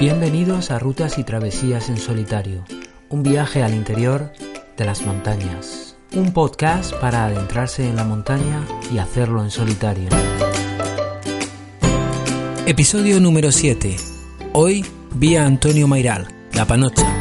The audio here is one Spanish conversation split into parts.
Bienvenidos a Rutas y Travesías en Solitario, un viaje al interior de las montañas. Un podcast para adentrarse en la montaña y hacerlo en solitario. Episodio número 7. Hoy, vía Antonio Mairal, La Panocha.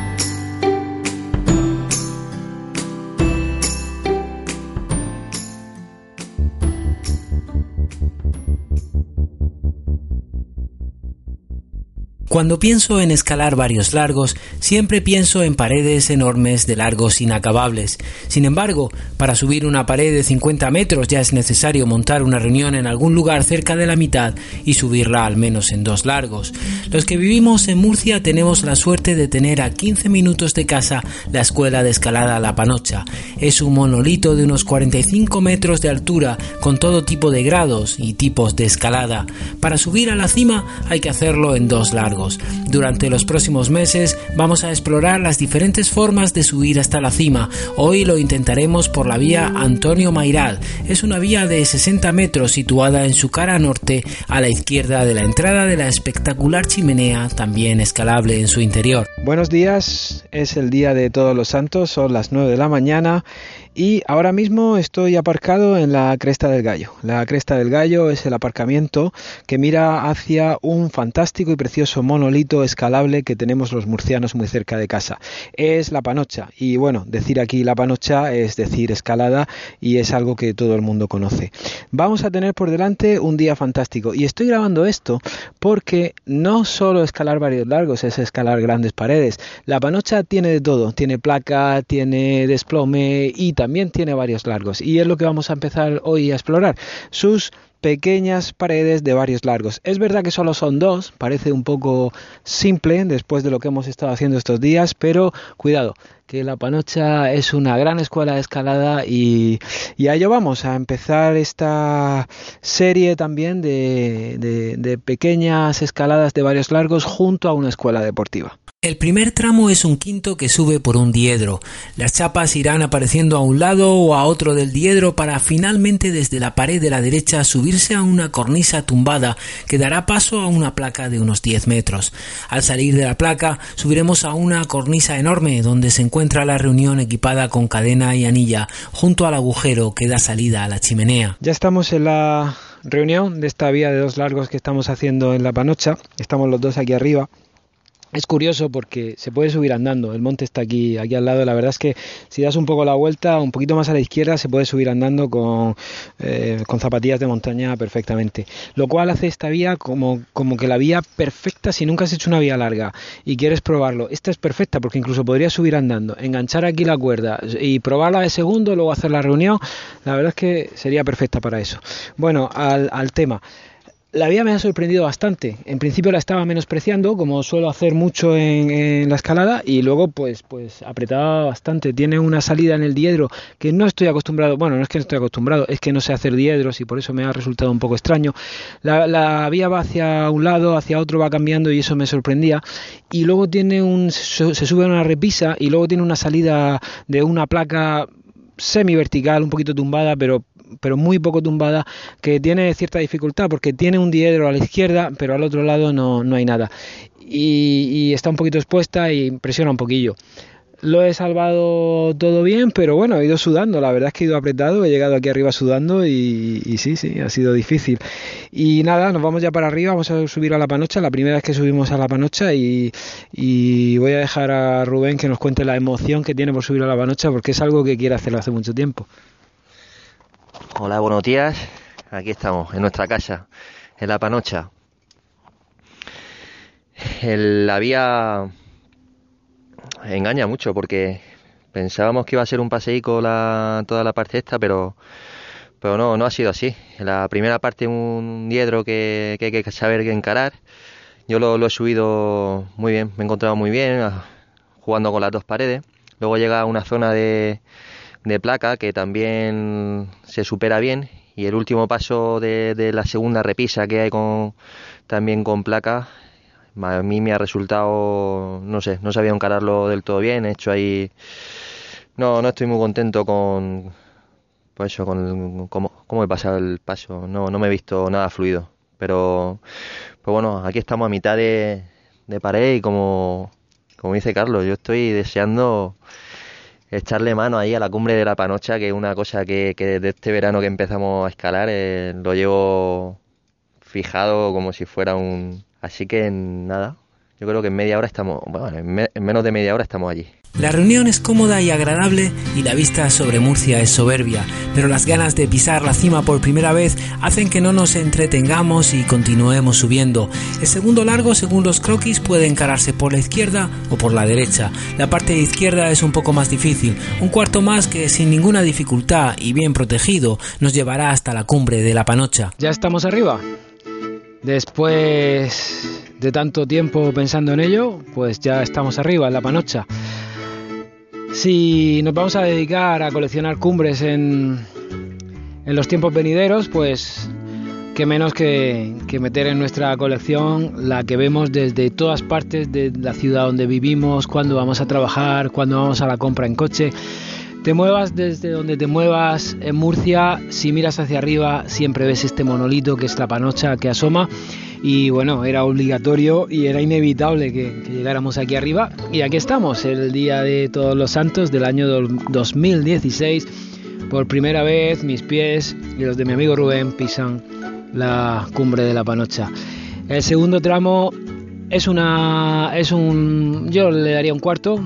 Cuando pienso en escalar varios largos, siempre pienso en paredes enormes de largos inacabables. Sin embargo, para subir una pared de 50 metros ya es necesario montar una reunión en algún lugar cerca de la mitad y subirla al menos en dos largos. Los que vivimos en Murcia tenemos la suerte de tener a 15 minutos de casa la escuela de escalada La Panocha. Es un monolito de unos 45 metros de altura con todo tipo de grados y tipos de escalada. Para subir a la cima hay que hacerlo en dos largos. Durante los próximos meses vamos a explorar las diferentes formas de subir hasta la cima. Hoy lo intentaremos por la vía Antonio Mairal. Es una vía de 60 metros situada en su cara norte a la izquierda de la entrada de la espectacular chimenea, también escalable en su interior. Buenos días, es el día de todos los santos, son las 9 de la mañana y ahora mismo estoy aparcado en la Cresta del Gallo. La Cresta del Gallo es el aparcamiento que mira hacia un fantástico y precioso monolito escalable que tenemos los murcianos muy cerca de casa. Es la Panocha y bueno, decir aquí la Panocha es decir escalada y es algo que todo el mundo conoce. Vamos a tener por delante un día fantástico y estoy grabando esto porque no solo escalar varios largos es escalar grandes paredes. La Panocha tiene de todo, tiene placa, tiene desplome y también tiene varios largos y es lo que vamos a empezar hoy a explorar. Sus pequeñas paredes de varios largos. Es verdad que solo son dos, parece un poco simple después de lo que hemos estado haciendo estos días, pero cuidado, que La Panocha es una gran escuela de escalada y, y a ello vamos, a empezar esta serie también de, de, de pequeñas escaladas de varios largos junto a una escuela deportiva. El primer tramo es un quinto que sube por un diedro. Las chapas irán apareciendo a un lado o a otro del diedro para finalmente desde la pared de la derecha subirse a una cornisa tumbada que dará paso a una placa de unos 10 metros. Al salir de la placa subiremos a una cornisa enorme donde se encuentra la reunión equipada con cadena y anilla junto al agujero que da salida a la chimenea. Ya estamos en la reunión de esta vía de dos largos que estamos haciendo en la panocha. Estamos los dos aquí arriba. Es curioso porque se puede subir andando, el monte está aquí, aquí al lado, la verdad es que si das un poco la vuelta, un poquito más a la izquierda, se puede subir andando con, eh, con zapatillas de montaña perfectamente, lo cual hace esta vía como, como que la vía perfecta si nunca has hecho una vía larga y quieres probarlo, esta es perfecta porque incluso podrías subir andando, enganchar aquí la cuerda y probarla de segundo, luego hacer la reunión, la verdad es que sería perfecta para eso. Bueno, al, al tema la vía me ha sorprendido bastante. En principio la estaba menospreciando, como suelo hacer mucho en, la escalada, y luego pues, pues apretaba bastante. Tiene una salida en el diedro que no estoy acostumbrado, bueno, no es que no estoy acostumbrado, es que no sé hacer diedros y por eso me ha resultado un poco extraño. La, la vía va hacia un lado, hacia otro va cambiando y eso me sorprendía. Y luego tiene un, se sube a una repisa y luego tiene una salida de una placa semi vertical, un poquito tumbada, pero pero muy poco tumbada, que tiene cierta dificultad porque tiene un diedro a la izquierda, pero al otro lado no, no hay nada. Y, está un poquito expuesta y presiona un poquillo. Lo he salvado todo bien, pero bueno, he ido sudando, la verdad es que he ido apretado, he llegado aquí arriba sudando y, sí, sí, ha sido difícil. Y nada, nos vamos ya para arriba, vamos a subir a la panocha, la primera vez que subimos a la panocha y, y voy a dejar a Rubén que nos cuente la emoción que tiene por subir a la panocha porque es algo que quiere hacer hace mucho tiempo. Hola, buenos días. Aquí estamos, en nuestra casa, en La Panocha. La vía engaña mucho porque pensábamos que iba a ser un paseico la, toda la parte esta, pero no, no ha sido así. La primera parte un diedro que, hay que saber encarar. Yo lo, lo, he subido muy bien, me he encontrado muy bien jugando con las dos paredes. Luego llega una zona de, de placa que también se supera bien. Y el último paso de, la segunda repisa que hay con también con placa a mí me ha resultado no sé no sabía encararlo del todo bien. He hecho ahí no no estoy muy contento con pues eso con cómo, cómo he pasado el paso. No no me he visto nada fluido. Pero pues bueno aquí estamos a mitad de, de pared y como como dice Carlos yo estoy deseando echarle mano ahí a la cumbre de la Panocha, que es una cosa que, que desde este verano que empezamos a escalar eh, lo llevo fijado como si fuera un... Así que nada, yo creo que en media hora estamos, bueno, en, me, en menos de media hora estamos allí. La reunión es cómoda y agradable y la vista sobre Murcia es soberbia, pero las ganas de pisar la cima por primera vez hacen que no nos entretengamos y continuemos subiendo. El segundo largo, según los croquis, puede encararse por la izquierda o por la derecha. La parte izquierda es un poco más difícil, un cuarto más que sin ninguna dificultad y bien protegido nos llevará hasta la cumbre de la Panocha. Ya estamos arriba. Después de tanto tiempo pensando en ello, pues ya estamos arriba en la Panocha. Si nos vamos a dedicar a coleccionar cumbres en, los tiempos venideros, pues qué menos que, que, meter en nuestra colección la que vemos desde todas partes de la ciudad donde vivimos, cuando vamos a trabajar, cuando vamos a la compra en coche. Te muevas desde donde te muevas en Murcia, si miras hacia arriba siempre ves este monolito que es la panocha que asoma y bueno, era obligatorio y era inevitable que, que, llegáramos aquí arriba. Y aquí estamos, el día de todos los santos del año 2016. Por primera vez mis pies y los de mi amigo Rubén pisan la cumbre de la Panocha. El segundo tramo es una es un yo le daría un cuarto.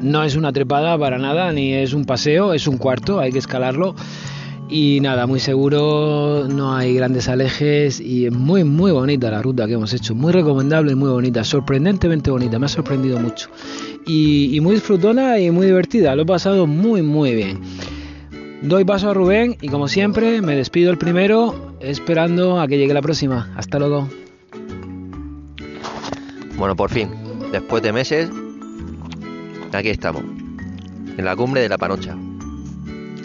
No es una trepada para nada, ni es un paseo, es un cuarto, hay que escalarlo y nada, muy seguro, no hay grandes alejes y es muy muy bonita la ruta que hemos hecho, muy recomendable y muy bonita, sorprendentemente bonita, me ha sorprendido mucho y, muy disfrutona y muy divertida, lo he pasado muy muy bien. Doy paso a Rubén y como siempre me despido el primero esperando a que llegue la próxima. Hasta luego. Bueno, por fin, después de meses, aquí estamos, en la cumbre de la Panocha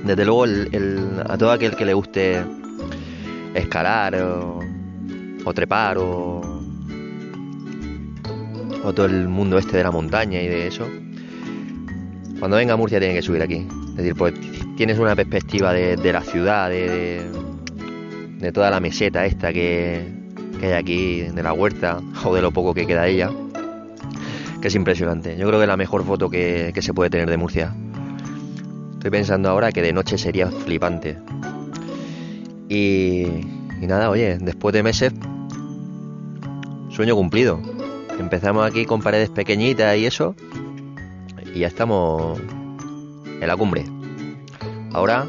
desde luego el, a todo aquel que le guste escalar o, trepar o, o, todo el mundo este de la montaña y de eso, cuando venga a Murcia tiene que subir aquí. Es decir, pues tienes una perspectiva de, de la ciudad, de, de, toda la meseta esta que, que hay aquí, de la huerta o de lo poco que queda ella, que es impresionante. Yo creo que es la mejor foto que, se puede tener de Murcia. Estoy pensando ahora que de noche sería flipante. Y, y nada, oye, después de meses, sueño cumplido. Empezamos aquí con paredes pequeñitas y eso, y ya estamos en la cumbre. Ahora,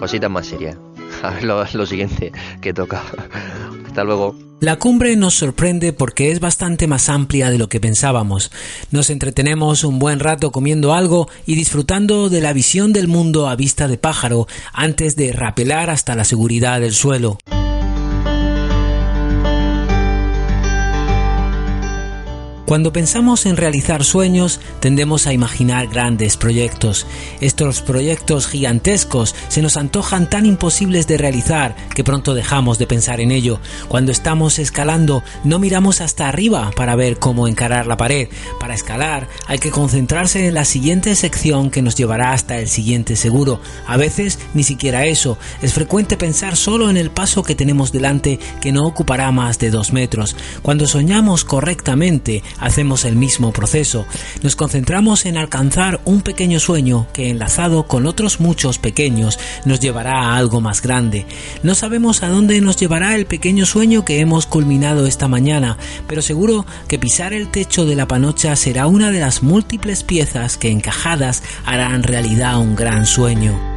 cositas más serias. A ver lo, lo siguiente que toca. Hasta luego. La cumbre nos sorprende porque es bastante más amplia de lo que pensábamos. Nos entretenemos un buen rato comiendo algo y disfrutando de la visión del mundo a vista de pájaro antes de rapelar hasta la seguridad del suelo. Cuando pensamos en realizar sueños, tendemos a imaginar grandes proyectos. Estos proyectos gigantescos se nos antojan tan imposibles de realizar que pronto dejamos de pensar en ello. Cuando estamos escalando, no miramos hasta arriba para ver cómo encarar la pared. Para escalar, hay que concentrarse en la siguiente sección que nos llevará hasta el siguiente seguro. A veces, ni siquiera eso. Es frecuente pensar solo en el paso que tenemos delante que no ocupará más de dos metros. Cuando soñamos correctamente, hacemos el mismo proceso. Nos concentramos en alcanzar un pequeño sueño que enlazado con otros muchos pequeños nos llevará a algo más grande. No sabemos a dónde nos llevará el pequeño sueño que hemos culminado esta mañana, pero seguro que pisar el techo de la panocha será una de las múltiples piezas que encajadas harán realidad un gran sueño.